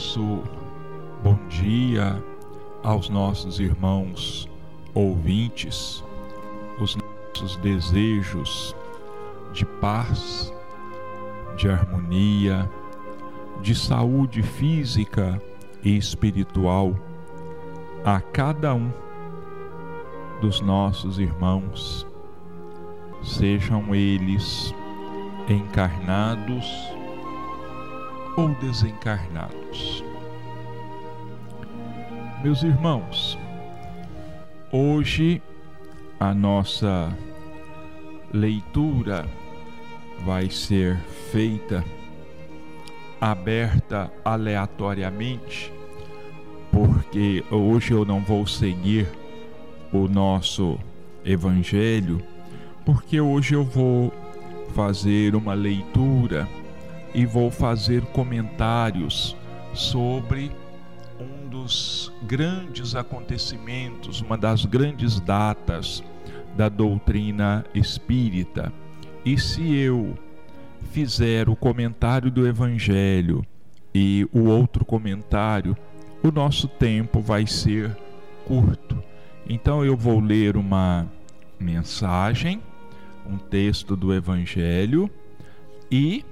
nosso bom dia aos nossos irmãos ouvintes, os nossos desejos de paz, de harmonia, de saúde física e espiritual a cada um dos nossos irmãos, sejam eles encarnados ou desencarnados. Meus irmãos, hoje a nossa leitura vai ser feita aberta aleatoriamente, porque hoje eu não vou seguir o nosso evangelho, porque hoje eu vou fazer uma leitura e vou fazer comentários sobre um dos grandes acontecimentos, uma das grandes datas da doutrina espírita. E se eu fizer o comentário do Evangelho e o outro comentário, o nosso tempo vai ser curto. Então eu vou ler uma mensagem, um texto do Evangelho e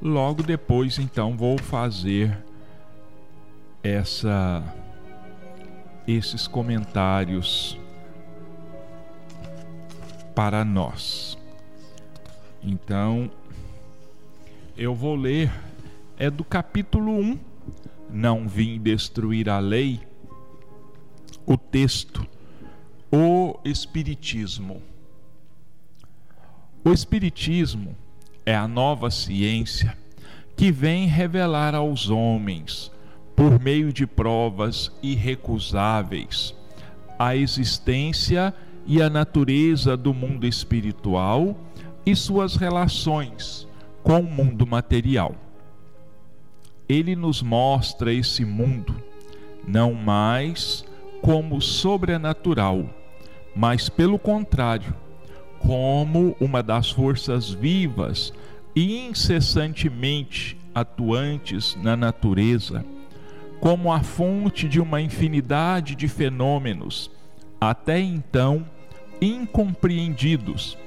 logo depois então vou fazer essa esses comentários para nós. Então, eu vou ler, é do capítulo 1, Não Vim Destruir a Lei, o texto, o Espiritismo. O Espiritismo é a nova ciência que vem revelar aos homens, por meio de provas irrecusáveis, a existência e a natureza do mundo espiritual e suas relações com o mundo material. Ele nos mostra esse mundo não mais como sobrenatural, mas pelo contrário, como uma das forças vivas e incessantemente atuantes na natureza, como a fonte de uma infinidade de fenômenos até então incompreendidos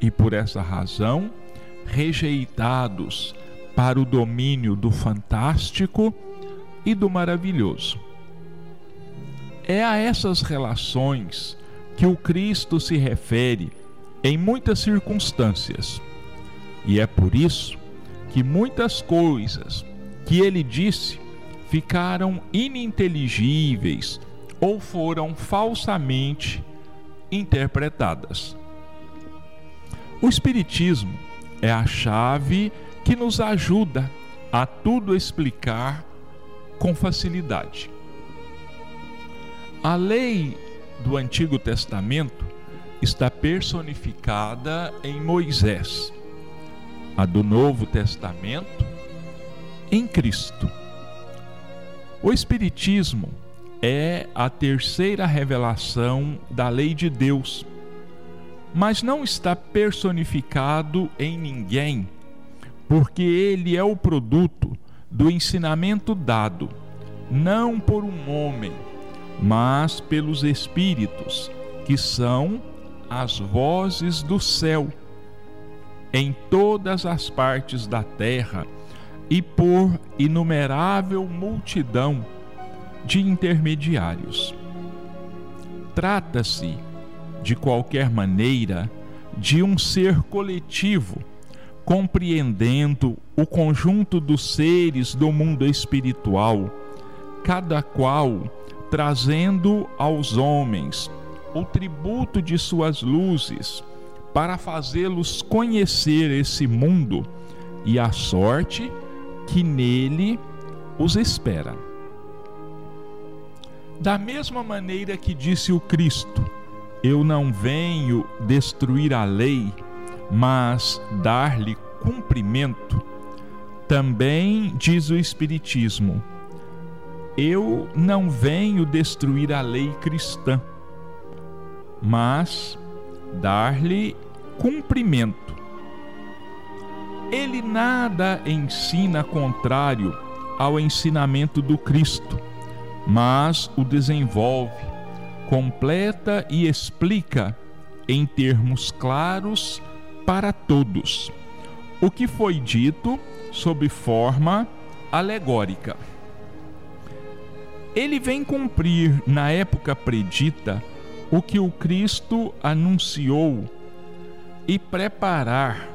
e por essa razão rejeitados para o domínio do fantástico e do maravilhoso. É a essas relações que o Cristo se refere em muitas circunstâncias. E é por isso que muitas coisas que ele disse ficaram ininteligíveis ou foram falsamente interpretadas. O Espiritismo é a chave que nos ajuda a tudo explicar com facilidade. A lei do Antigo Testamento está personificada em Moisés, a do Novo Testamento em Cristo. O Espiritismo é a terceira revelação da lei de Deus mas não está personificado em ninguém, porque ele é o produto do ensinamento dado, não por um homem, mas pelos Espíritos, que são as vozes do céu, em todas as partes da terra e por inumerável multidão de intermediários. Trata-se de qualquer maneira, de um ser coletivo, compreendendo o conjunto dos seres do mundo espiritual, cada qual trazendo aos homens o tributo de suas luzes, para fazê-los conhecer esse mundo e a sorte que nele os espera. Da mesma maneira que disse o Cristo, eu não venho destruir a lei, mas dar-lhe cumprimento. Também diz o Espiritismo: eu não venho destruir a lei cristã, mas dar-lhe cumprimento. Ele nada ensina contrário ao ensinamento do Cristo, mas o desenvolve, completa e explica em termos claros para todos o que foi dito sob forma alegórica. Ele vem cumprir na época predita o que o Cristo anunciou e preparar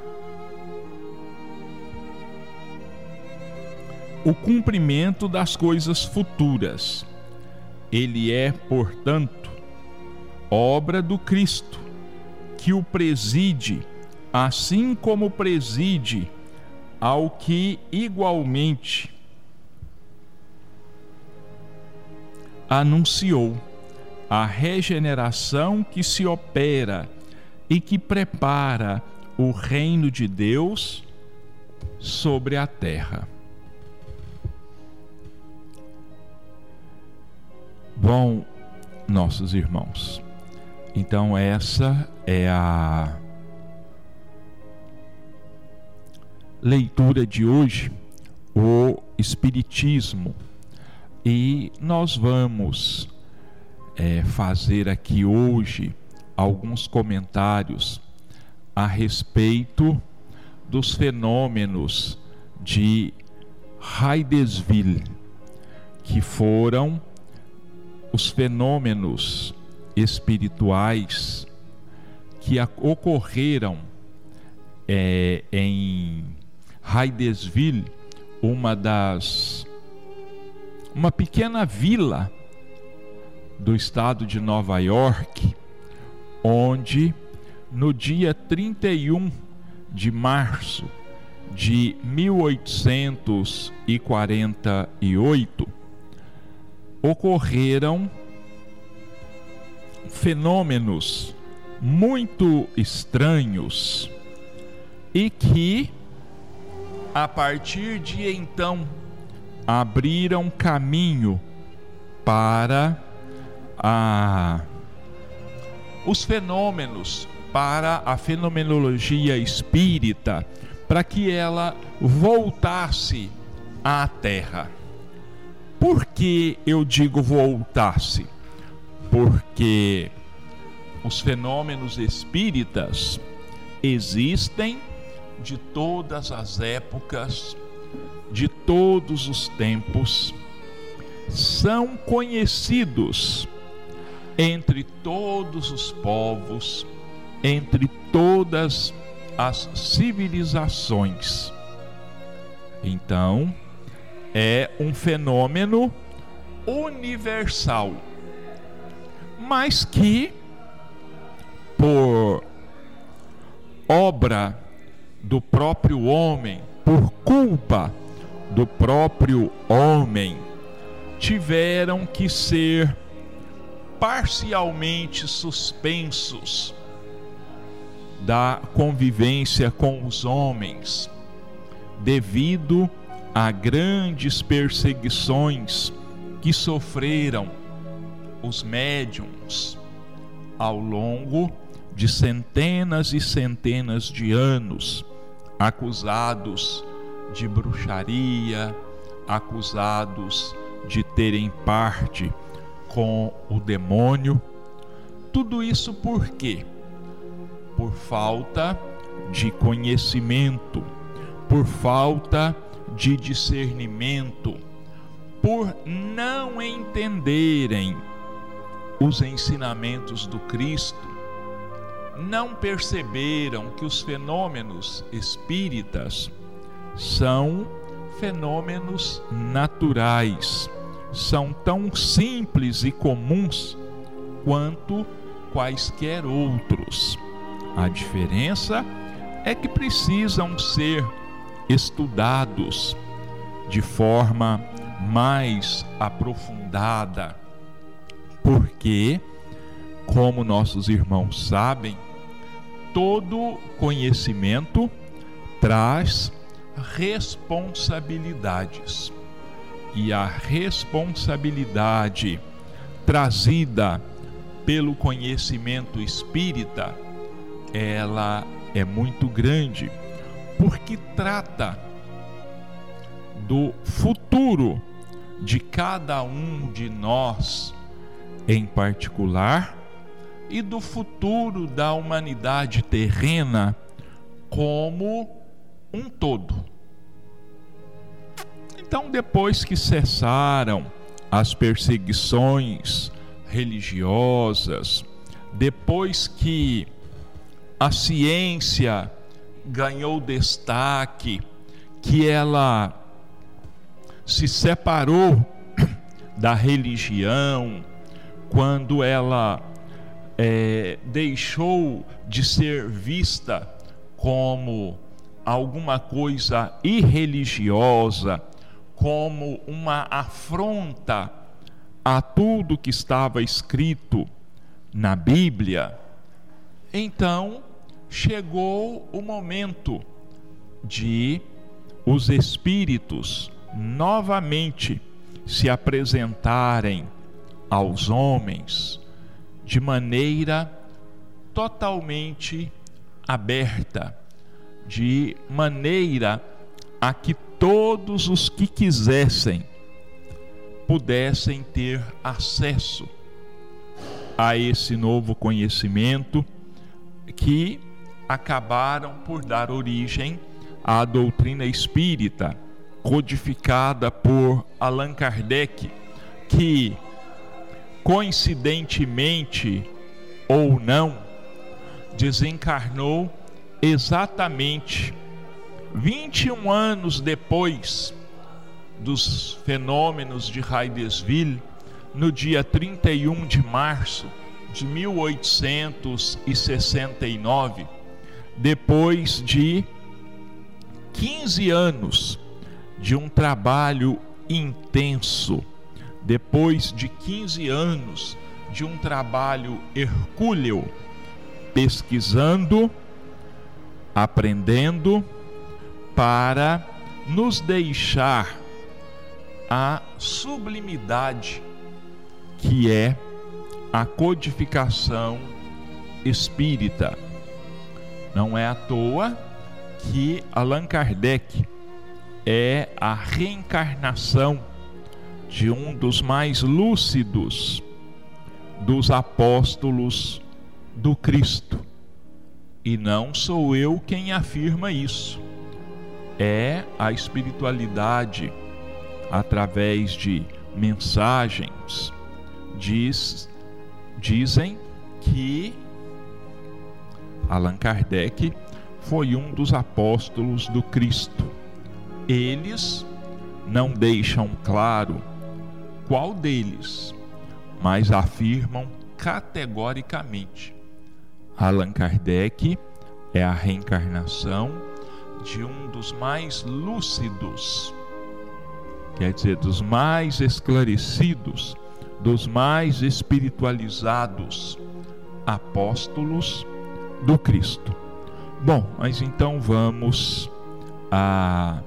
o cumprimento das coisas futuras. Ele é, portanto, obra do Cristo, que o preside, assim como preside ao que igualmente anunciou a regeneração que se opera e que prepara o reino de Deus sobre a terra. Bom, nossos irmãos, então essa é a leitura de hoje, o Espiritismo. E nós vamos é, fazer aqui hoje alguns comentários a respeito dos fenômenos de Heidesville, que foram os fenômenos espirituais que ocorreram é, em Heidesville, uma das uma pequena vila do estado de Nova York, onde no dia 31 de março de 1848 ocorreram fenômenos muito estranhos e que a partir de então abriram caminho para a, os fenômenos, para a fenomenologia espírita, para que ela voltasse à Terra. Por que eu digo voltasse? Porque os fenômenos espíritas existem de todas as épocas, de todos os tempos, são conhecidos entre todos os povos, entre todas as civilizações. Então, é um fenômeno universal, mas que, por obra do próprio homem, por culpa do próprio homem, tiveram que ser parcialmente suspensos da convivência com os homens, devido a grandes perseguições que sofreram os médiums ao longo de centenas e centenas de anos, acusados de bruxaria, acusados de terem parte com o demônio. Tudo isso por quê? Por falta de conhecimento, por falta de discernimento, por não entenderem os ensinamentos do Cristo, não perceberam que os fenômenos espíritas são fenômenos naturais, são tão simples e comuns quanto quaisquer outros. A diferença é que precisam ser estudados de forma mais aprofundada, porque, como nossos irmãos sabem, todo conhecimento traz responsabilidades. E a responsabilidade trazida pelo conhecimento espírita, ela é muito grande, porque trata do futuro de cada um de nós em particular e do futuro da humanidade terrena como um todo. Então, depois que cessaram as perseguições religiosas, depois que a ciência ganhou destaque, que ela se separou da religião, quando ela é, deixou de ser vista como alguma coisa irreligiosa, como uma afronta a tudo que estava escrito na Bíblia, então chegou o momento de os espíritos novamente se apresentarem aos homens de maneira totalmente aberta, de maneira a que todos os que quisessem pudessem ter acesso a esse novo conhecimento que acabaram por dar origem à doutrina espírita, codificada por Allan Kardec, que coincidentemente ou não desencarnou exatamente 21 anos depois dos fenômenos de Heidesville, no dia 31 de março de 1869, depois de 15 anos de um trabalho intenso, depois de 15 anos de um trabalho hercúleo, pesquisando, aprendendo, para nos deixar a sublimidade que é a codificação espírita. Não é à toa que Allan Kardec é a reencarnação de um dos mais lúcidos dos apóstolos do Cristo. E não sou eu quem afirma isso. É a espiritualidade através de mensagens diz dizem que Allan Kardec foi um dos apóstolos do Cristo. Eles não deixam claro qual deles, mas afirmam categoricamente: Allan Kardec é a reencarnação de um dos mais lúcidos, quer dizer, dos mais esclarecidos, dos mais espiritualizados apóstolos do Cristo. Bom, mas então vamos a,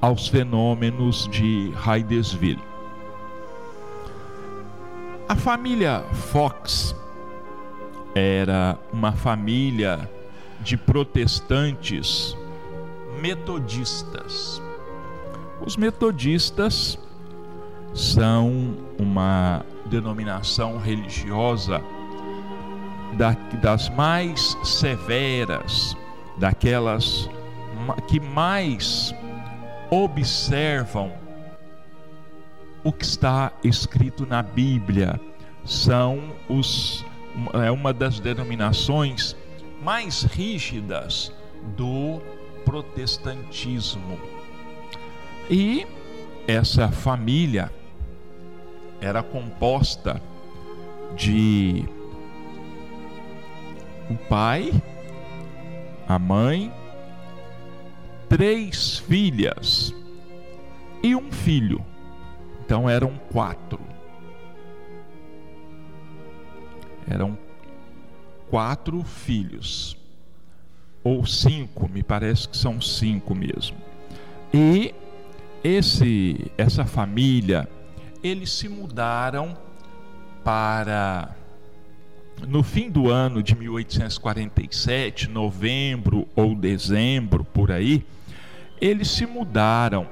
aos fenômenos de Heidesville. A família Fox era uma família de protestantes metodistas. Os metodistas são uma denominação religiosa da, das mais severas, daquelas que mais observam o que está escrito na Bíblia. São os, é uma das denominações mais rígidas do protestantismo. E essa família era composta de o pai, a mãe, três filhas e um filho. Então eram quatro. Eram quatro filhos. Ou cinco, me parece que são cinco mesmo. E esse, essa família, eles se mudaram para no fim do ano de 1847, novembro ou dezembro, por aí, eles se mudaram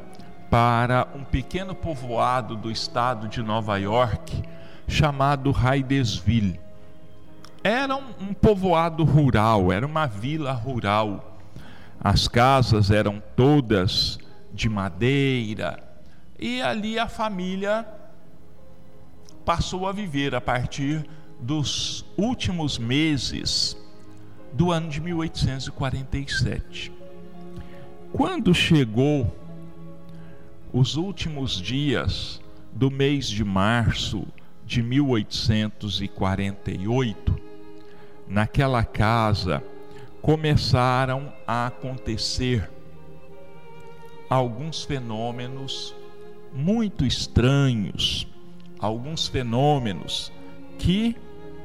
para um pequeno povoado do estado de Nova York chamado Hydesville. Era um, um povoado rural, era uma vila rural. As casas eram todas de madeira e ali a família passou a viver a partir dos últimos meses do ano de 1847. Quando chegou os últimos dias do mês de março de 1848, naquela casa começaram a acontecer alguns fenômenos muito estranhos, alguns fenômenos que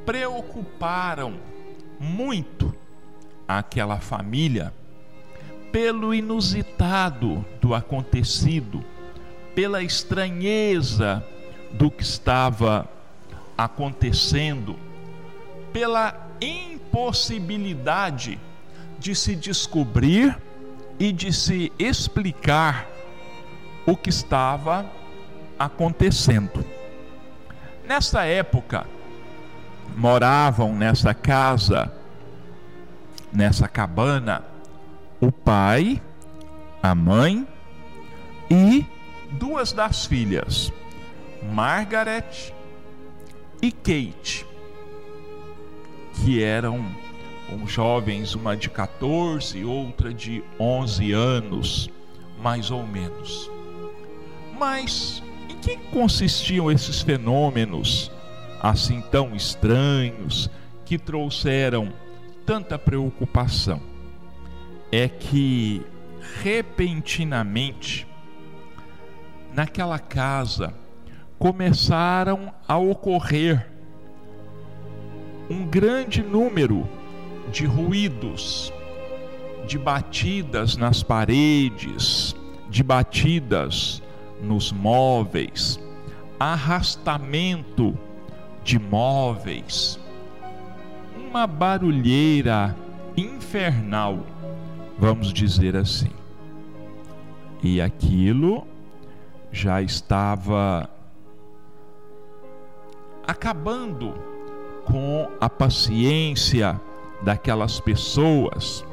preocuparam muito aquela família pelo inusitado do acontecido, pela estranheza do que estava acontecendo, pela impossibilidade de se descobrir e de se explicar o que estava acontecendo. Nessa época, moravam nessa casa, nessa cabana, o pai, a mãe e duas das filhas, Margaret e Kate, que eram um, jovens, uma de 14 outra de 11 anos, mais ou menos. Mas em que consistiam esses fenômenos assim tão estranhos que trouxeram tanta preocupação? É que repentinamente naquela casa começaram a ocorrer um grande número de ruídos, de batidas nas paredes, de batidas nos móveis, arrastamento de móveis, uma barulheira infernal, vamos dizer assim. E aquilo já estava acabando com a paciência daquelas pessoas,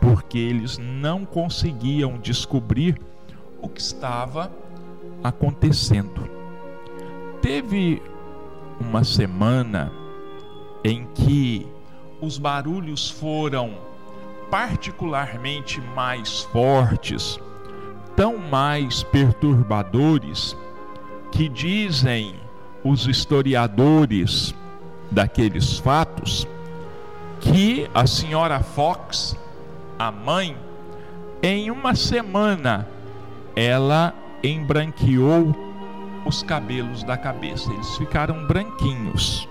porque eles não conseguiam descobrir o que estava acontecendo. Teve uma semana em que os barulhos foram particularmente mais fortes, tão mais perturbadores, que dizem os historiadores daqueles fatos que a senhora Fox, a mãe, em uma semana ela embranqueou os cabelos da cabeça, eles ficaram branquinhos,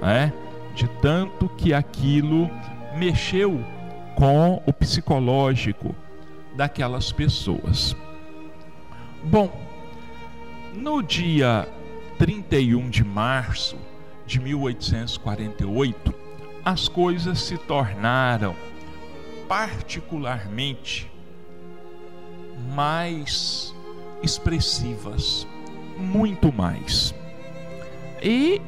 né? de tanto que aquilo mexeu com o psicológico daquelas pessoas. Bom, no dia 31 de março de 1848, as coisas se tornaram particularmente mais expressivas, muito mais. E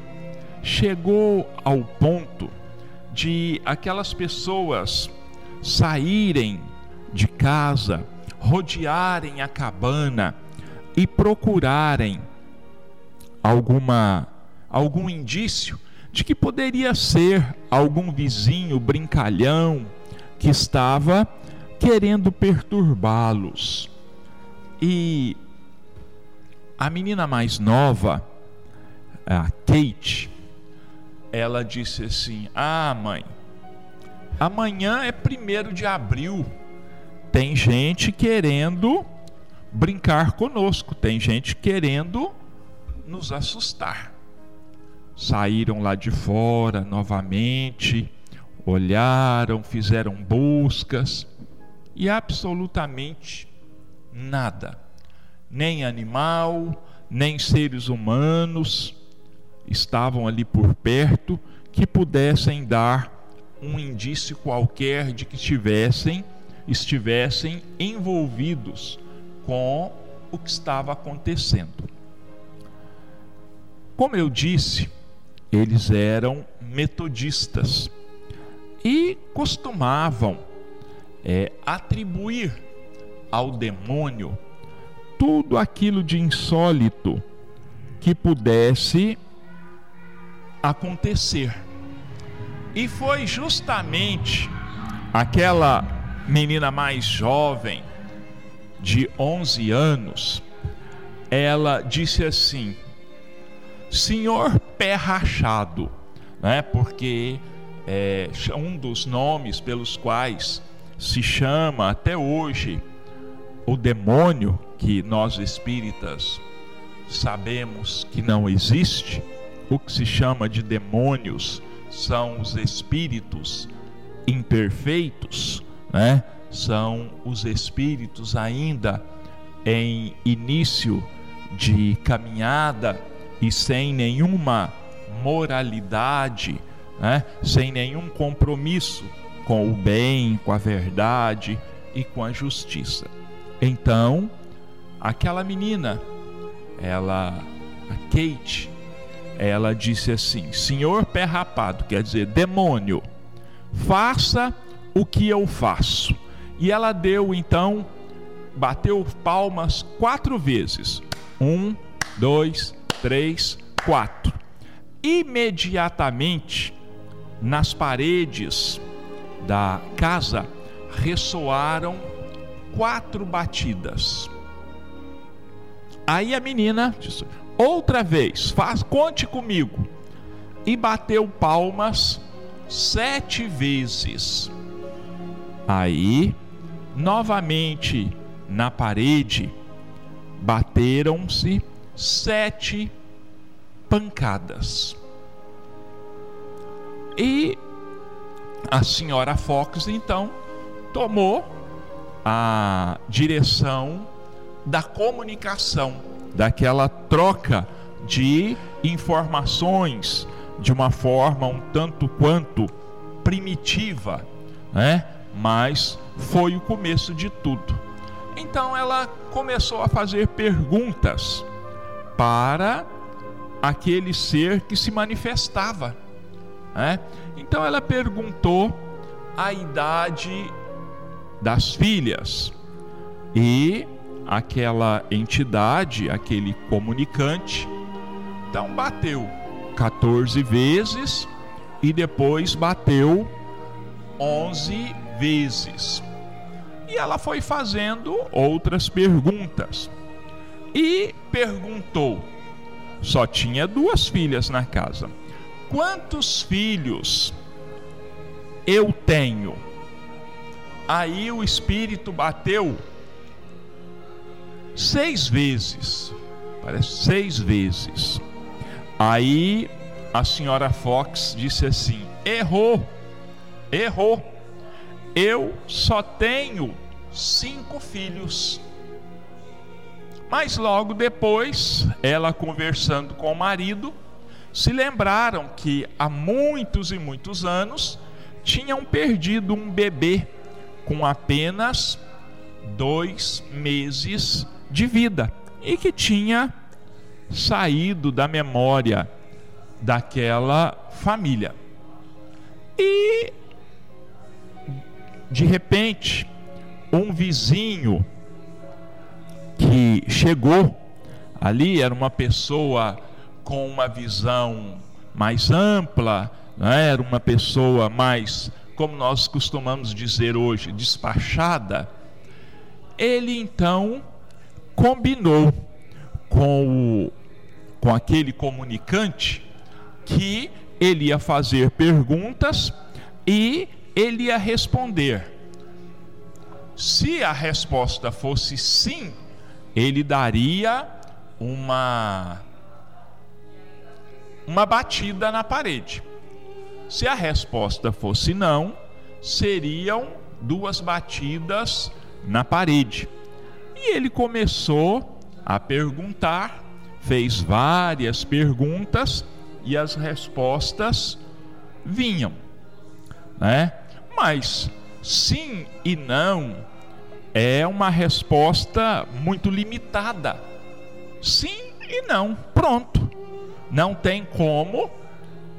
chegou ao ponto de aquelas pessoas saírem de casa, rodearem a cabana e procurarem alguma algum indício de que poderia ser algum vizinho brincalhão que estava querendo perturbá-los. E a menina mais nova, a Kate, ela disse assim: Ah, mãe, amanhã é primeiro de abril. Tem gente querendo brincar conosco, tem gente querendo nos assustar. Saíram lá de fora novamente, olharam, fizeram buscas e absolutamente nada. Nem animal, nem seres humanos estavam ali por perto que pudessem dar um indício qualquer de que estivessem estivessem envolvidos com o que estava acontecendo. Como eu disse, eles eram metodistas e costumavam é, atribuir ao demônio tudo aquilo de insólito que pudesse acontecer. E foi justamente aquela menina mais jovem, de 11 anos, ela disse assim: Senhor Pé Rachado, né? porque é um dos nomes pelos quais se chama até hoje o demônio, que nós espíritas sabemos que não existe, o que se chama de demônios são os espíritos imperfeitos, né? São os espíritos ainda em início de caminhada e sem nenhuma moralidade, né? sem nenhum compromisso com o bem, com a verdade e com a justiça. Então, aquela menina, ela, a Kate, ela disse assim: Senhor pé rapado, quer dizer, demônio, faça o que eu faço. E ela deu então, bateu palmas quatro vezes. Um, dois, três, quatro. Imediatamente, nas paredes da casa ressoaram quatro batidas. Aí a menina disse: outra vez, faz, conte comigo. E bateu palmas sete vezes. Aí, novamente na parede, bateram-se sete pancadas. E a senhora Fox então tomou a direção da comunicação, daquela troca de informações de uma forma um tanto quanto primitiva, né? Mas foi o começo de tudo. Então ela começou a fazer perguntas para aquele ser que se manifestava. Né? Então ela perguntou a idade das filhas e aquela entidade, aquele comunicante, então bateu 14 vezes e depois bateu 11 vezes. E ela foi fazendo outras perguntas. E perguntou: só tinha duas filhas na casa. Quantos filhos eu tenho? Aí o espírito bateu seis vezes. Parece seis vezes. Aí a senhora Fox disse assim: errou, errou. Eu só tenho cinco filhos. Mas logo depois, ela conversando com o marido, se lembraram que há muitos e muitos anos tinham perdido um bebê com apenas dois meses de vida e que tinha saído da memória daquela família. E de repente, um vizinho que chegou ali era uma pessoa com uma visão mais ampla, né? era uma pessoa mais, como nós costumamos dizer hoje, despachada. Ele então combinou com, o, com aquele comunicante que ele ia fazer perguntas e ele ia responder. Se a resposta fosse sim, ele daria uma uma batida na parede. Se a resposta fosse não, seriam duas batidas na parede. E ele começou a perguntar, fez várias perguntas e as respostas vinham, né? Mas sim e não é uma resposta muito limitada. Sim e não. Pronto. Não tem como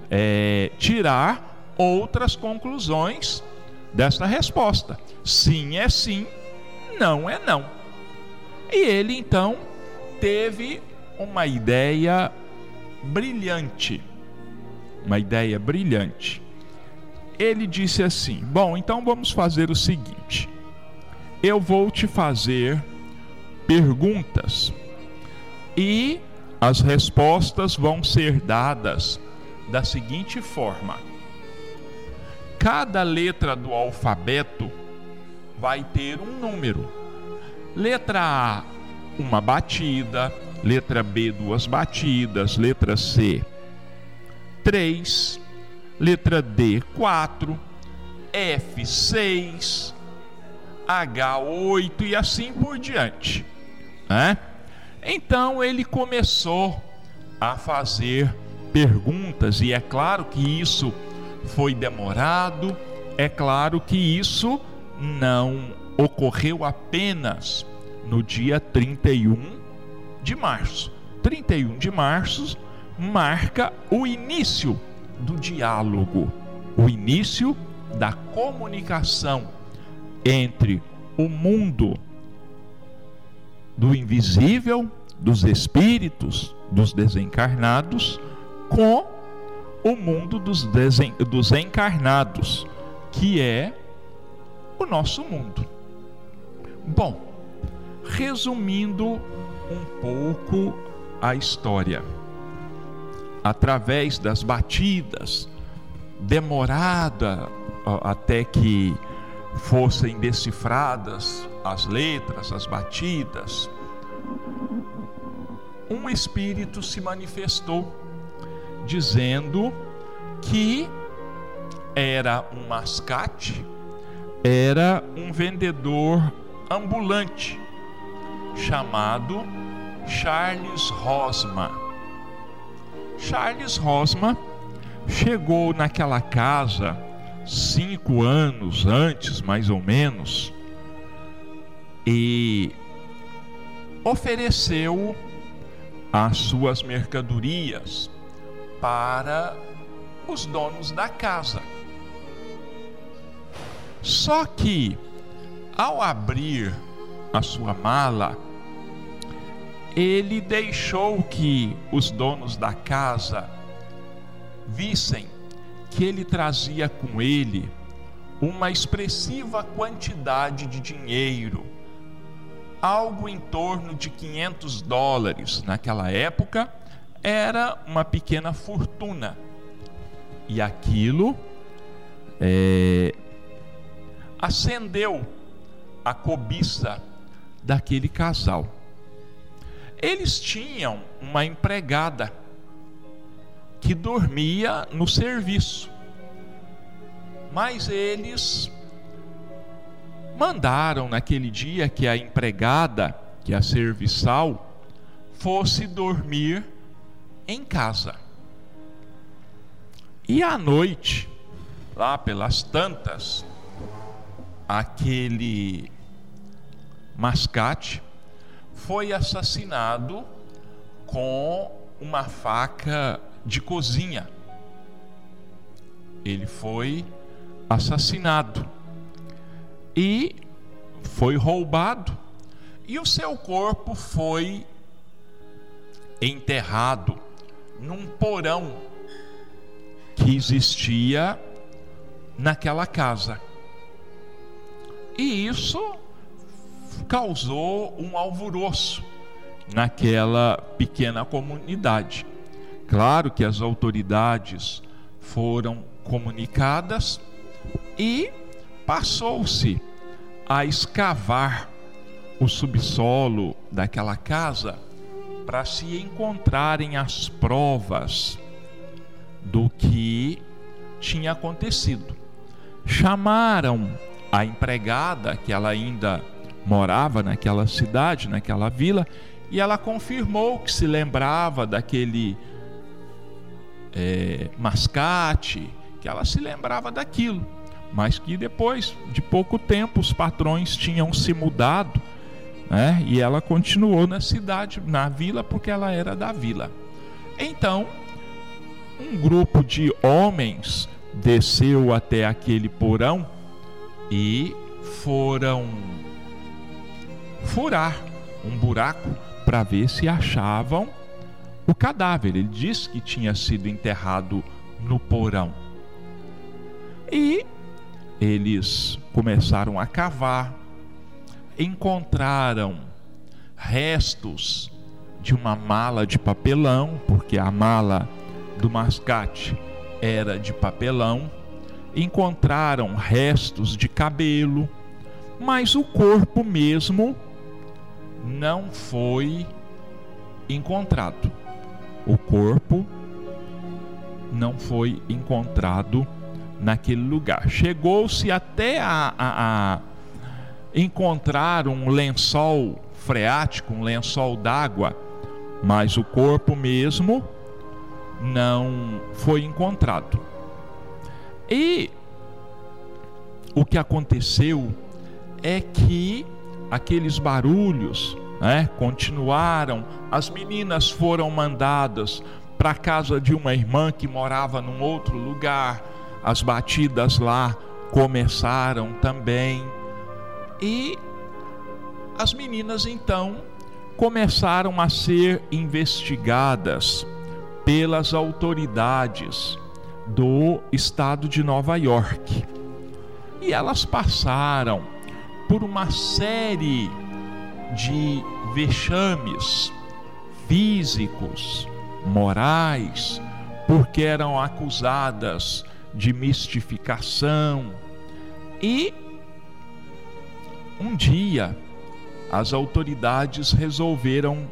é, tirar outras conclusões desta resposta. Sim é sim, não é não. E ele então teve uma ideia brilhante. Uma ideia brilhante. Ele disse assim: Bom, então vamos fazer o seguinte eu vou te fazer perguntas e as respostas vão ser dadas da seguinte forma: cada letra do alfabeto vai ter um número. Letra A, uma batida, letra B, duas batidas, letra C, três, letra D, quatro, F, seis, H8 e assim por diante. Né? Então ele começou a fazer perguntas, e é claro que isso foi demorado, é claro que isso não ocorreu apenas no dia 31 de março. 31 de março marca o início do diálogo, o início da comunicação entre o mundo do invisível, dos espíritos, dos desencarnados, com o mundo dos, desen, dos encarnados, que é o nosso mundo. Bom, resumindo um pouco a história, através das batidas, demorada até que fossem decifradas as letras, as batidas, um espírito se manifestou dizendo que era um mascate, era um vendedor ambulante chamado Charles Rosma. Charles Rosma chegou naquela casa cinco anos antes, mais ou menos, e ofereceu as suas mercadorias para os donos da casa. Só que, ao abrir a sua mala, ele deixou que os donos da casa vissem que ele trazia com ele uma expressiva quantidade de dinheiro, algo em torno de 500 dólares naquela época, era uma pequena fortuna. E aquilo é, acendeu a cobiça daquele casal. Eles tinham uma empregada que dormia no serviço. Mas eles mandaram naquele dia que a empregada, que a serviçal, fosse dormir em casa. E à noite, lá pelas tantas, aquele mascate foi assassinado com uma faca de cozinha. Ele foi assassinado e foi roubado, e o seu corpo foi enterrado num porão que existia naquela casa. E isso causou um alvoroço naquela pequena comunidade. Claro que as autoridades foram comunicadas e passou-se a escavar o subsolo daquela casa para se encontrarem as provas do que tinha acontecido. Chamaram a empregada, que ela ainda morava naquela cidade, naquela vila, e ela confirmou que se lembrava daquele é, mascate, que ela se lembrava daquilo. mas que depois de pouco tempo os patrões tinham se mudado, né? E ela continuou na cidade, na vila, porque ela era da vila. Então, um grupo de homens desceu até aquele porão e foram furar um buraco para ver se achavam o cadáver. Ele disse que tinha sido enterrado no porão. E eles começaram a cavar, encontraram restos de uma mala de papelão, porque a mala do mascate era de papelão, encontraram restos de cabelo, mas o corpo mesmo não foi encontrado. O corpo não foi encontrado naquele lugar. Chegou-se até a, a, a, encontrar um lençol freático, um lençol d'água, mas o corpo mesmo não foi encontrado. E o que aconteceu é que aqueles barulhos né, continuaram, as meninas foram mandadas para a casa de uma irmã que morava num outro lugar, as batidas lá começaram também. E as meninas então começaram a ser investigadas pelas autoridades do estado de Nova York. E elas passaram por uma série de vexames físicos, morais, porque eram acusadas de mistificação. E um dia as autoridades resolveram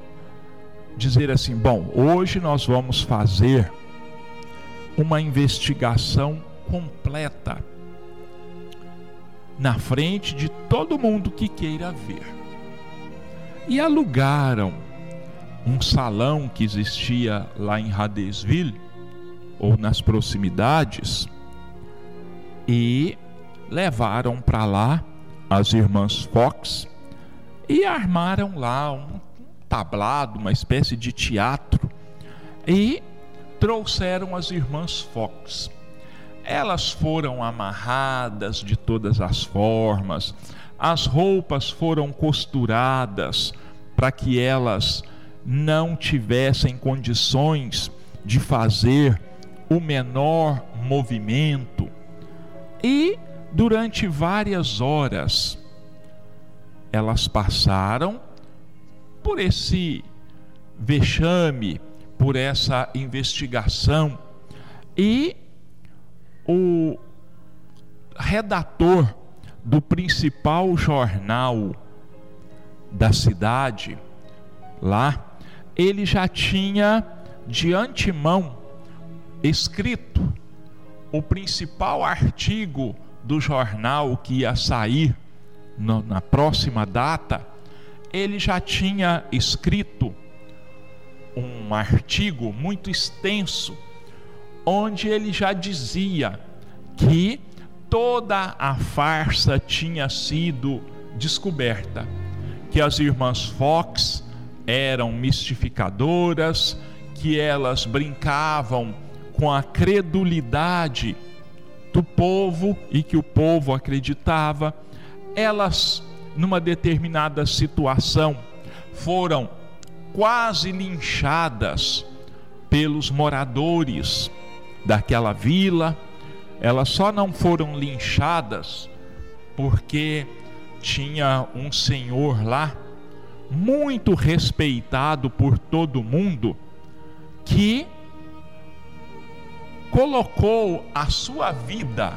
dizer assim: bom, hoje nós vamos fazer uma investigação completa na frente de todo mundo que queira ver. E alugaram um salão que existia lá em Hadesville ou nas proximidades e levaram para lá as irmãs Fox e armaram lá um tablado, uma espécie de teatro e trouxeram as irmãs Fox. Elas foram amarradas de todas as formas, as roupas foram costuradas para que elas não tivessem condições de fazer o menor movimento. E durante várias horas elas passaram por esse vexame, por essa investigação e o redator do principal jornal da cidade lá, ele já tinha de antemão escrito o principal artigo do jornal que ia sair no, na próxima data, ele já tinha escrito um artigo muito extenso, onde ele já dizia que toda a farsa tinha sido descoberta, que as irmãs Fox eram mistificadoras, que elas brincavam com a credulidade do povo e que o povo acreditava. Elas, numa determinada situação, foram quase linchadas pelos moradores daquela vila. Elas só não foram linchadas porque tinha um senhor lá muito respeitado por todo mundo que colocou a sua vida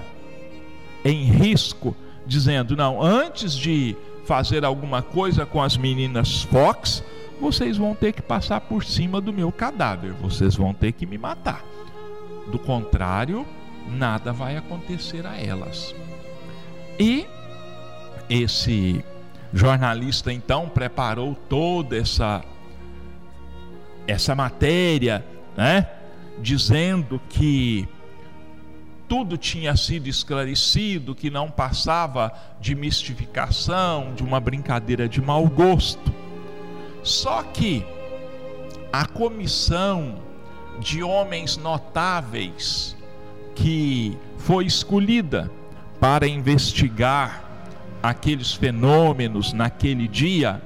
em risco, dizendo: não, antes de fazer alguma coisa com as meninas Fox, vocês vão ter que passar por cima do meu cadáver, vocês vão ter que me matar. Do contrário, nada vai acontecer a elas. E esse jornalista então preparou toda essa essa matéria, né? Dizendo que tudo tinha sido esclarecido, que não passava de mistificação, de uma brincadeira de mau gosto. Só que a comissão de homens notáveis que foi escolhida para investigar aqueles fenômenos naquele dia,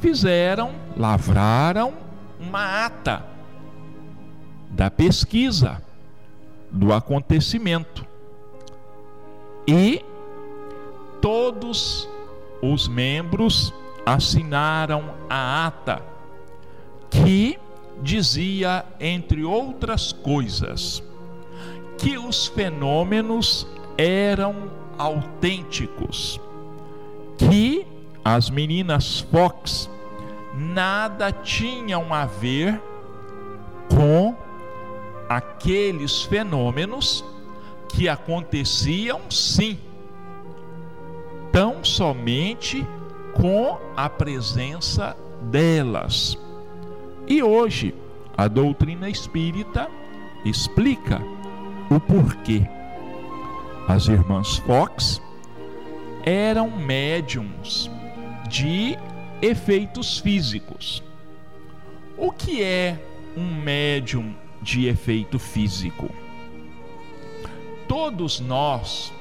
fizeram, lavraram uma ata da pesquisa do acontecimento. E todos os membros assinaram a ata que dizia, entre outras coisas, que os fenômenos eram autênticos, que as meninas Fox nada tinham a ver com aqueles fenômenos que aconteciam sim, tão somente com a presença delas. E hoje, a doutrina espírita explica o porquê. As irmãs Fox eram médiums de efeitos físicos. O que é um médium de efeito físico. Todos nós,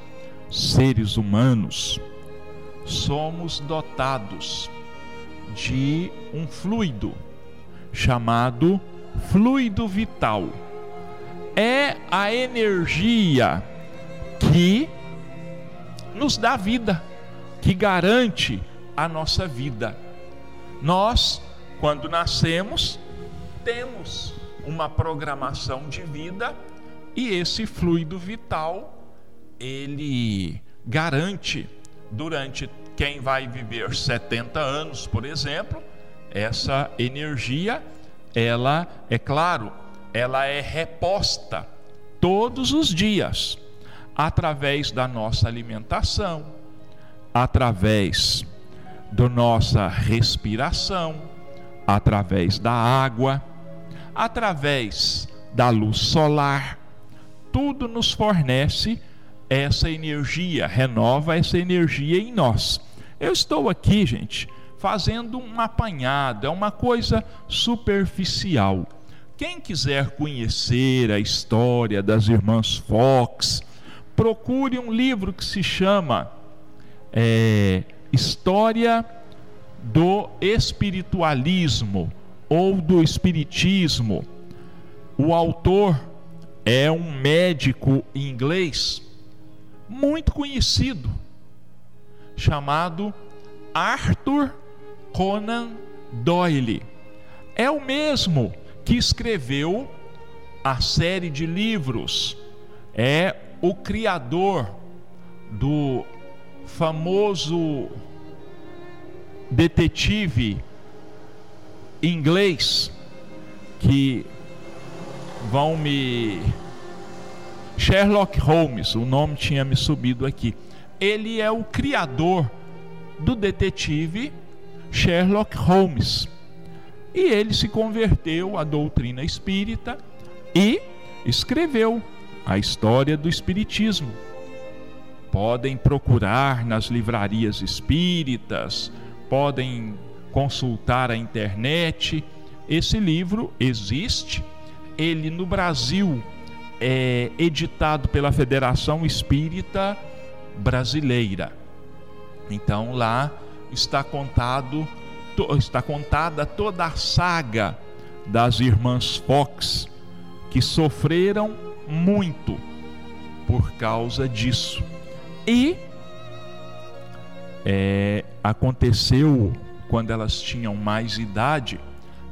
seres humanos, somos dotados de um fluido chamado fluido vital. É a energia que nos dá vida, que garante a nossa vida. Nós, quando nascemos, temos uma programação de vida e esse fluido vital ele garante durante quem vai viver 70 anos, por exemplo, essa energia, ela é claro, ela é reposta todos os dias através da nossa alimentação, através da nossa respiração, através da água através da luz solar. Tudo nos fornece essa energia, renova essa energia em nós. Eu estou aqui, gente, fazendo um apanhado, é uma coisa superficial. Quem quiser conhecer a história das irmãs Fox, procure um livro que se chama é, História do Espiritualismo ou do Espiritismo. O autor é um médico inglês muito conhecido, chamado Arthur Conan Doyle. É o mesmo que escreveu a série de livros, é o criador do famoso detetive inglês que vão me. Sherlock Holmes, o nome tinha me subido aqui. Ele é o criador do detetive Sherlock Holmes. E ele se converteu à doutrina espírita e escreveu a história do espiritismo. Podem procurar nas livrarias espíritas, podem consultar a internet. Esse livro existe, ele no Brasil é editado pela Federação Espírita Brasileira. Então lá está contado está contada toda a saga das irmãs Fox que sofreram muito por causa disso. E é, aconteceu quando elas tinham mais idade,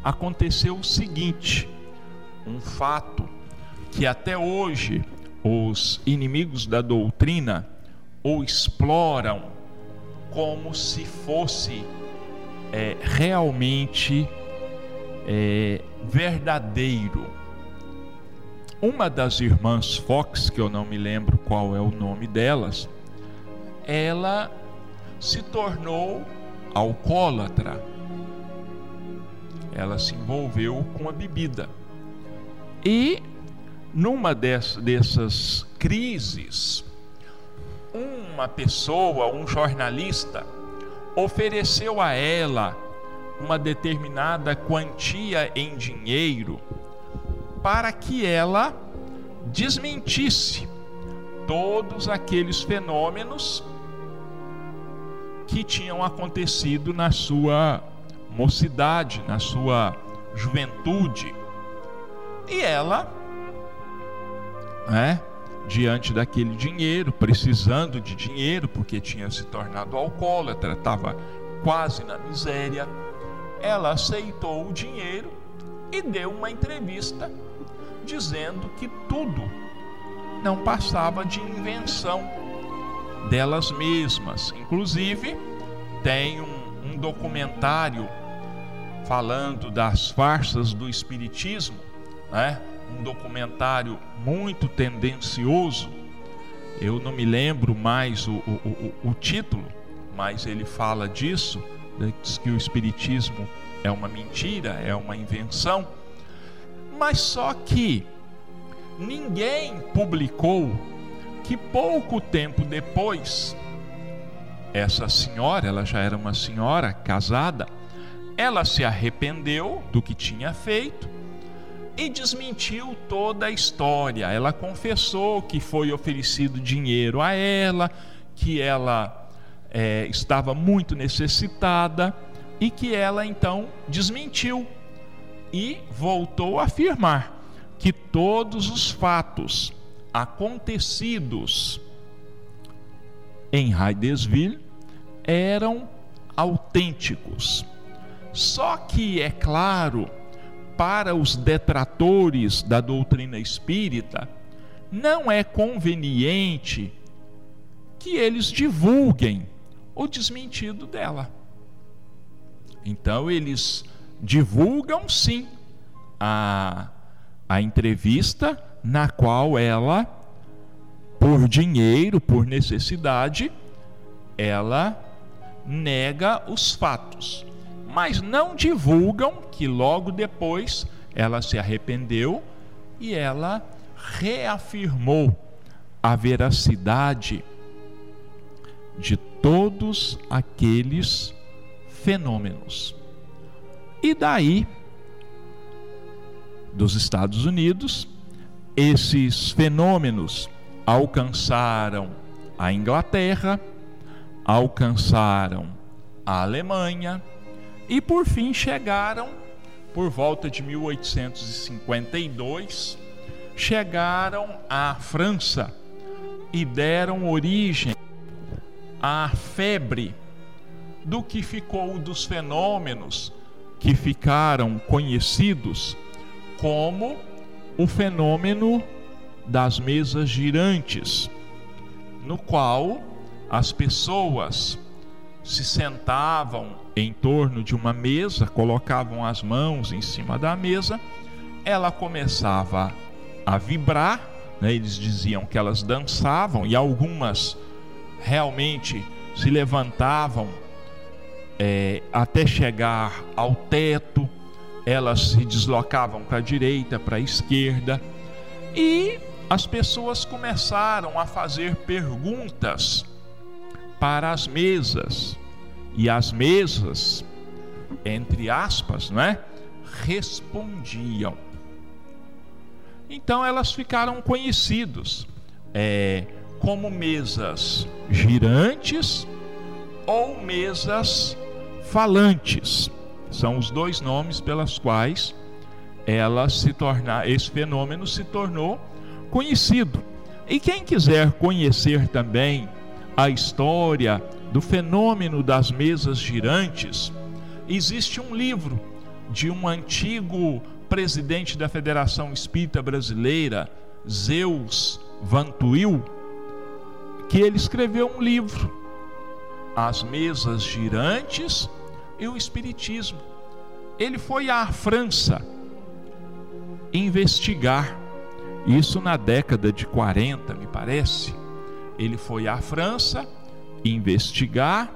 aconteceu o seguinte: um fato que até hoje os inimigos da doutrina o exploram como se fosse é, realmente é, verdadeiro. Uma das irmãs Fox, que eu não me lembro qual é o nome delas, ela se tornou alcoólatra. Ela se envolveu com a bebida. E numa dessas crises, uma pessoa, um jornalista, ofereceu a ela uma determinada quantia em dinheiro para que ela desmentisse todos aqueles fenômenos que tinham acontecido na sua mocidade, na sua juventude. E ela, né, diante daquele dinheiro, precisando de dinheiro, porque tinha se tornado alcoólatra, estava quase na miséria, ela aceitou o dinheiro e deu uma entrevista dizendo que tudo não passava de invenção delas mesmas. Inclusive, tem um, um documentário falando das farsas do Espiritismo, né? Um documentário muito tendencioso. Eu não me lembro mais o, o, o, o título, mas ele fala disso, diz que o Espiritismo é uma mentira, é uma invenção. Mas só que ninguém publicou que pouco tempo depois, essa senhora, ela já era uma senhora casada, ela se arrependeu do que tinha feito e desmentiu toda a história. Ela confessou que foi oferecido dinheiro a ela, que ela é, estava muito necessitada e que ela então desmentiu e voltou a afirmar que todos os fatos acontecidos em Heidesville eram autênticos. Só que, é claro, para os detratores da doutrina espírita, não é conveniente que eles divulguem o desmentido dela. Então, eles divulgam sim a, a entrevista na qual ela, por dinheiro, por necessidade, ela nega os fatos, mas não divulgam que logo depois ela se arrependeu e ela reafirmou a veracidade de todos aqueles fenômenos. E daí, dos Estados Unidos, esses fenômenos alcançaram a Inglaterra, alcançaram a Alemanha e por fim chegaram por volta de 1852 chegaram à França e deram origem à febre do que ficou dos fenômenos que ficaram conhecidos como o fenômeno das mesas girantes, no qual as pessoas se sentavam em torno de uma mesa, colocavam as mãos em cima da mesa, ela começava a vibrar, né? eles diziam que elas dançavam e algumas realmente se levantavam é, até chegar ao teto, elas se deslocavam para a direita, para a esquerda, e as pessoas começaram a fazer perguntas para as mesas. E as mesas, entre aspas, não é? respondiam. Então elas ficaram conhecidos é, como mesas girantes ou mesas falantes. São os dois nomes pelos quais ela se tornar, esse fenômeno se tornou conhecido. E quem quiser conhecer também a história do fenômeno das mesas girantes, existe um livro de um antigo presidente da Federação Espírita Brasileira, Zeus Vantuil, que ele escreveu um livro, As Mesas Girantes e o Espiritismo. Ele foi à França investigar, isso na década de 40, me parece. Ele foi à França investigar,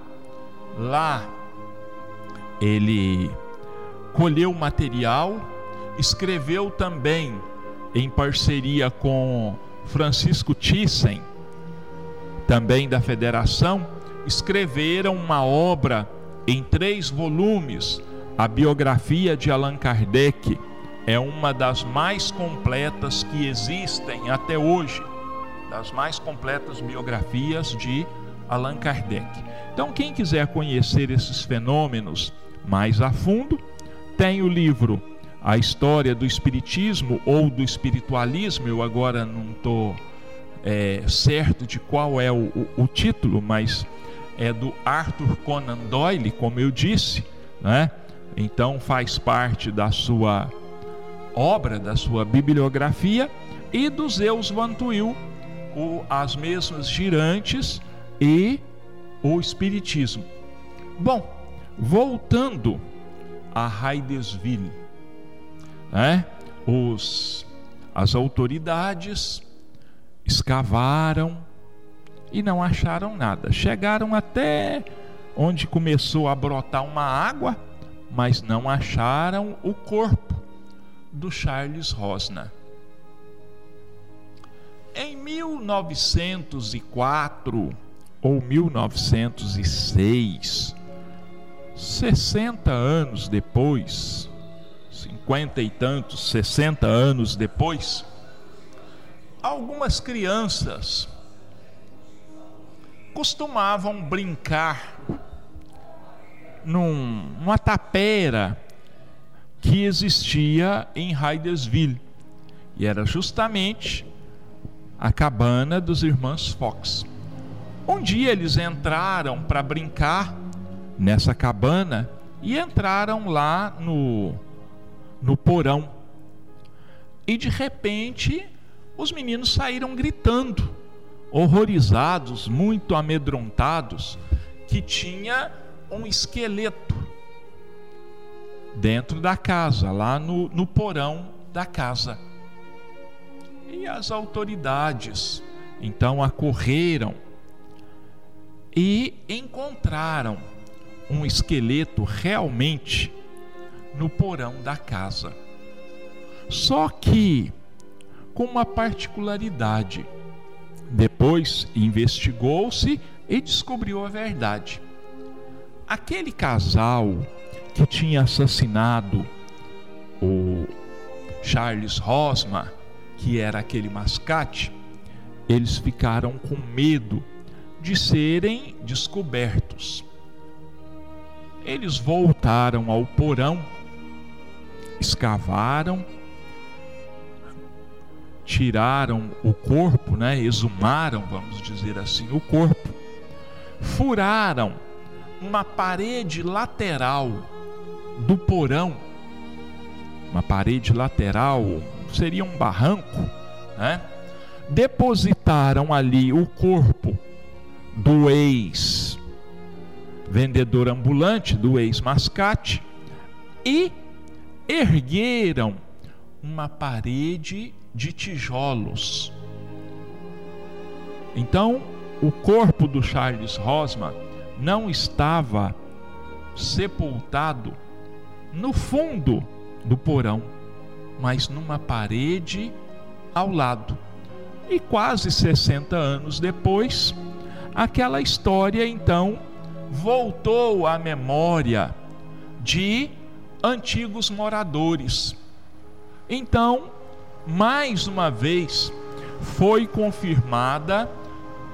lá ele colheu material, escreveu também em parceria com Francisco Thyssen, também da Federação, escreveram uma obra em três volumes, a biografia de Allan Kardec. É uma das mais completas que existem até hoje, das mais completas biografias de Allan Kardec. Então, quem quiser conhecer esses fenômenos mais a fundo, tem o livro A História do Espiritismo ou do Espiritualismo. Eu agora não estou é, certo de qual é o, o, o, título, mas é do Arthur Conan Doyle, como eu disse, né? Então faz parte da sua obra, da sua bibliografia e do Zeus Van Tuyl, o, as mesmas girantes e o Espiritismo. Bom, voltando a Heidesville, né? Os, as autoridades escavaram e não acharam nada. Chegaram até onde começou a brotar uma água, mas não acharam o corpo do Charles Rosna. Em 1904 ou 1906, 60 anos depois, 50 e tantos, 60 anos depois, algumas crianças costumavam brincar num, numa tapera que existia em Hydesville. E era justamente a cabana dos irmãos Fox. Um dia eles entraram para brincar nessa cabana e entraram lá no, no porão. E de repente os meninos saíram gritando, horrorizados, muito amedrontados, que tinha um esqueleto dentro da casa, lá no, no porão da casa. E as autoridades então acorreram e encontraram um esqueleto realmente no porão da casa. Só que com uma particularidade. Depois investigou-se e descobriu a verdade. Aquele casal que tinha assassinado o Charles Rosma, que era aquele mascate, eles ficaram com medo de serem descobertos. Eles voltaram ao porão, escavaram tiraram o corpo, né, exumaram, vamos dizer assim, o corpo, furaram uma parede lateral do porão, uma parede lateral, seria um barranco, né? Depositaram ali o corpo do ex vendedor ambulante, do ex mascate, e ergueram uma parede de tijolos. Então, o corpo do Charles Rosman não estava sepultado no fundo do porão, mas numa parede ao lado. E quase 60 anos depois, aquela história então voltou à memória de antigos moradores. Então, mais uma vez foi confirmada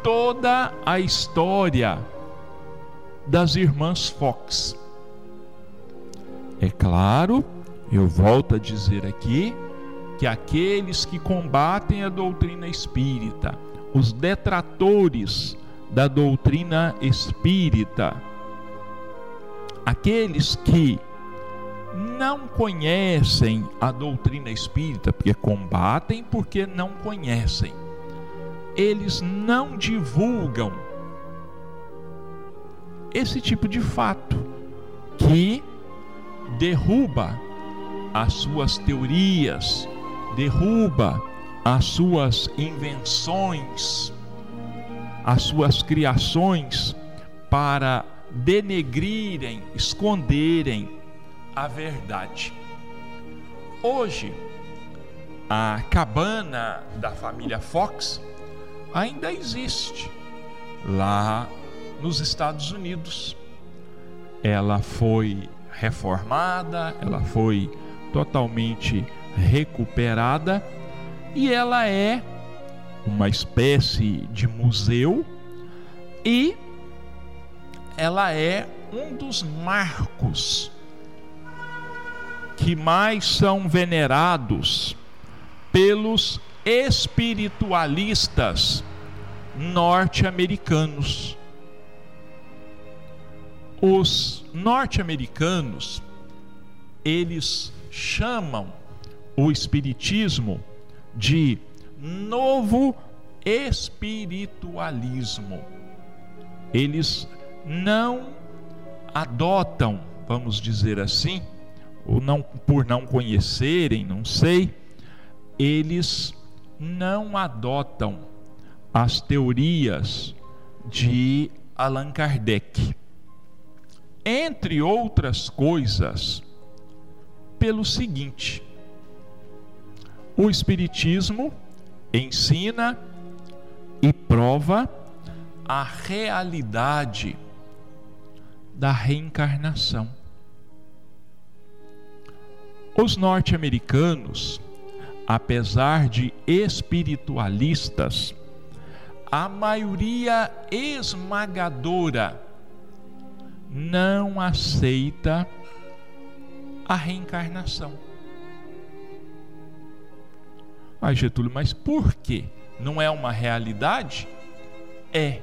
toda a história das irmãs Fox. É claro, eu volto a dizer aqui, que aqueles que combatem a doutrina espírita, os detratores da doutrina espírita, aqueles que não conhecem a doutrina espírita, porque combatem porque não conhecem. Eles não divulgam esse tipo de fato que derruba as suas teorias, derruba as suas invenções, as suas criações para denegrirem, esconderem a verdade. Hoje, a cabana da família Fox ainda existe lá nos Estados Unidos. Ela foi reformada, ela foi totalmente recuperada e ela é uma espécie de museu e ela é um dos marcos que mais são venerados pelos espiritualistas norte-americanos. Os norte-americanos, eles chamam o espiritismo de novo espiritualismo. Eles não adotam, vamos dizer assim, ou não por não conhecerem, não sei, eles não adotam as teorias de Allan Kardec. Entre outras coisas, pelo seguinte: o Espiritismo ensina e prova a realidade da reencarnação. Os norte-americanos apesar de espiritualistas, a maioria esmagadora não aceita a reencarnação. Ah, Getúlio, mas por quê? Não é uma realidade? É,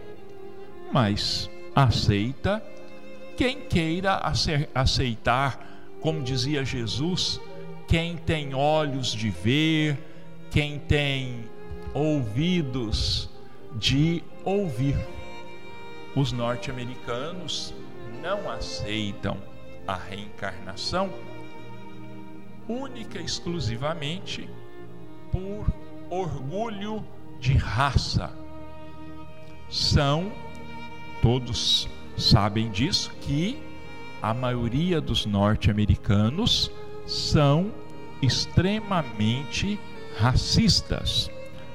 mas aceita quem queira aceitar, como dizia Jesus, quem tem olhos de ver, quem tem ouvidos de ouvir. Os norte-americanos não aceitam a reencarnação única e exclusivamente por orgulho de raça. São, todos sabem disso, que a maioria dos norte-americanos são extremamente racistas.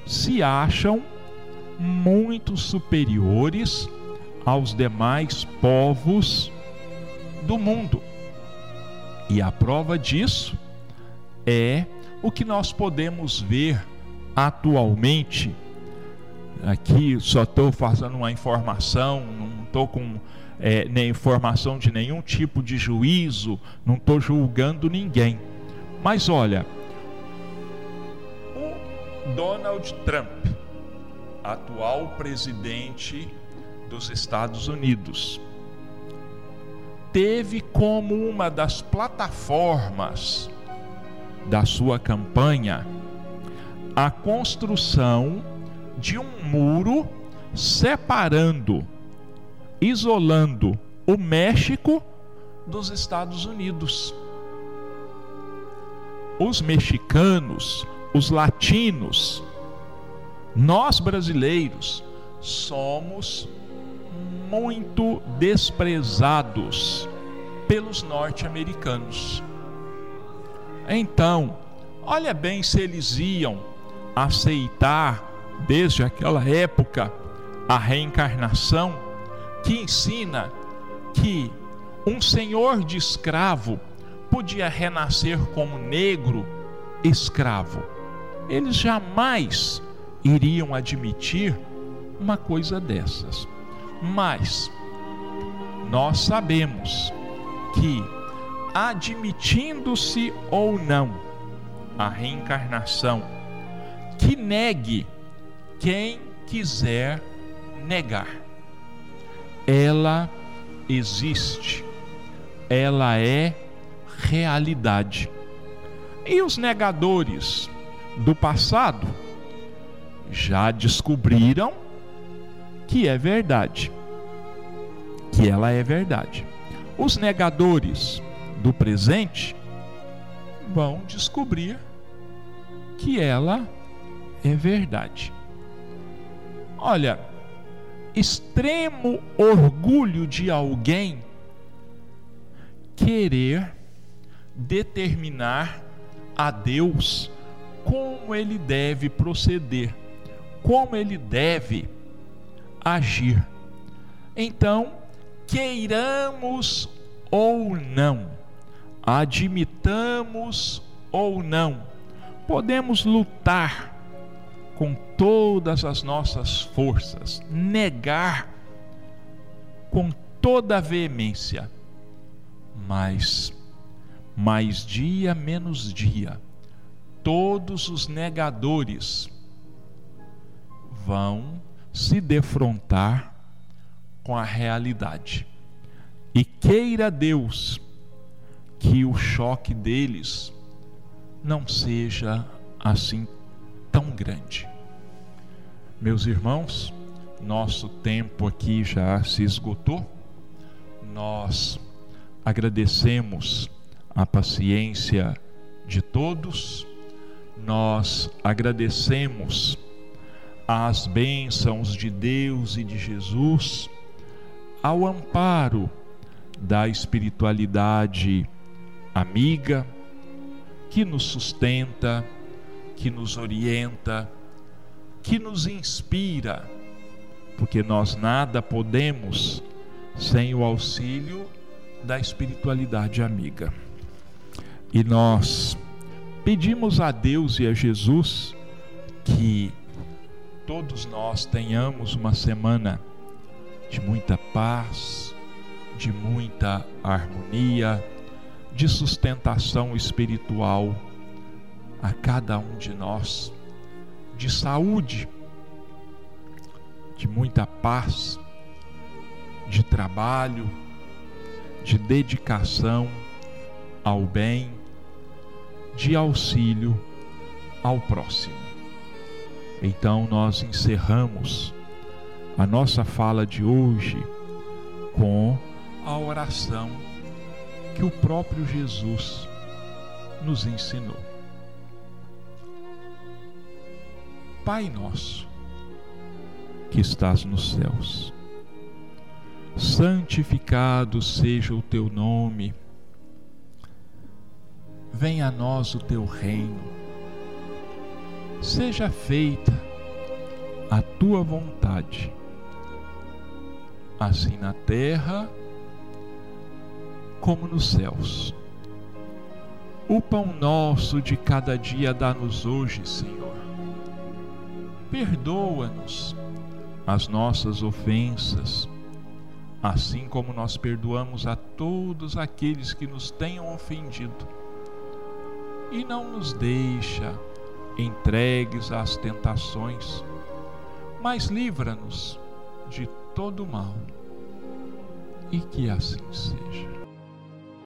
Se acham muito superiores aos demais povos do mundo. E a prova disso é o que nós podemos ver atualmente. Aqui só estou fazendo uma informação, não estou com é, nem informação de nenhum tipo de juízo, não estou julgando ninguém. Mas olha, o Donald Trump, atual presidente dos Estados Unidos, teve como uma das plataformas da sua campanha a construção de um muro separando isolando o México dos Estados Unidos. Os mexicanos, os latinos, nós brasileiros somos muito desprezados pelos norte-americanos. Então, olha bem se eles iam aceitar desde aquela época a reencarnação que ensina que um senhor de escravo podia renascer como negro escravo. Eles jamais iriam admitir uma coisa dessas. Mas nós sabemos que, admitindo-se ou não a reencarnação, que negue quem quiser negar ela existe, ela é realidade. E os negadores do passado já descobriram que é verdade, que ela é verdade. Os negadores do presente vão descobrir que ela é verdade. Olha, extremo orgulho de alguém querer determinar a Deus como ele deve proceder, como ele deve agir. Então, queiramos ou não, admitamos ou não, podemos lutar com todas as nossas forças, negar com toda a veemência, mas mais dia menos dia, todos os negadores vão se defrontar com a realidade. E queira Deus que o choque deles não seja assim tão grande. Meus irmãos, nosso tempo aqui já se esgotou. Nós agradecemos a paciência de todos, nós agradecemos as bênçãos de Deus e de Jesus, ao amparo da espiritualidade amiga que nos sustenta, que nos orienta, que nos inspira, porque nós nada podemos sem o auxílio da espiritualidade amiga. E nós pedimos a Deus e a Jesus que todos nós tenhamos uma semana de muita paz, de muita harmonia, de sustentação espiritual a cada um de nós, de saúde, de muita paz, de trabalho, de dedicação ao bem, de auxílio ao próximo. Então nós encerramos a nossa fala de hoje com a oração que o próprio Jesus nos ensinou. Pai nosso, que estás nos céus, santificado seja o teu nome, venha a nós o teu reino, seja feita a tua vontade, assim na terra como nos céus. O pão nosso de cada dia dá-nos hoje, Senhor. Perdoa-nos as nossas ofensas, assim como nós perdoamos a todos aqueles que nos tenham ofendido. E não nos deixa entregues às tentações, mas livra-nos de todo mal. E que assim seja.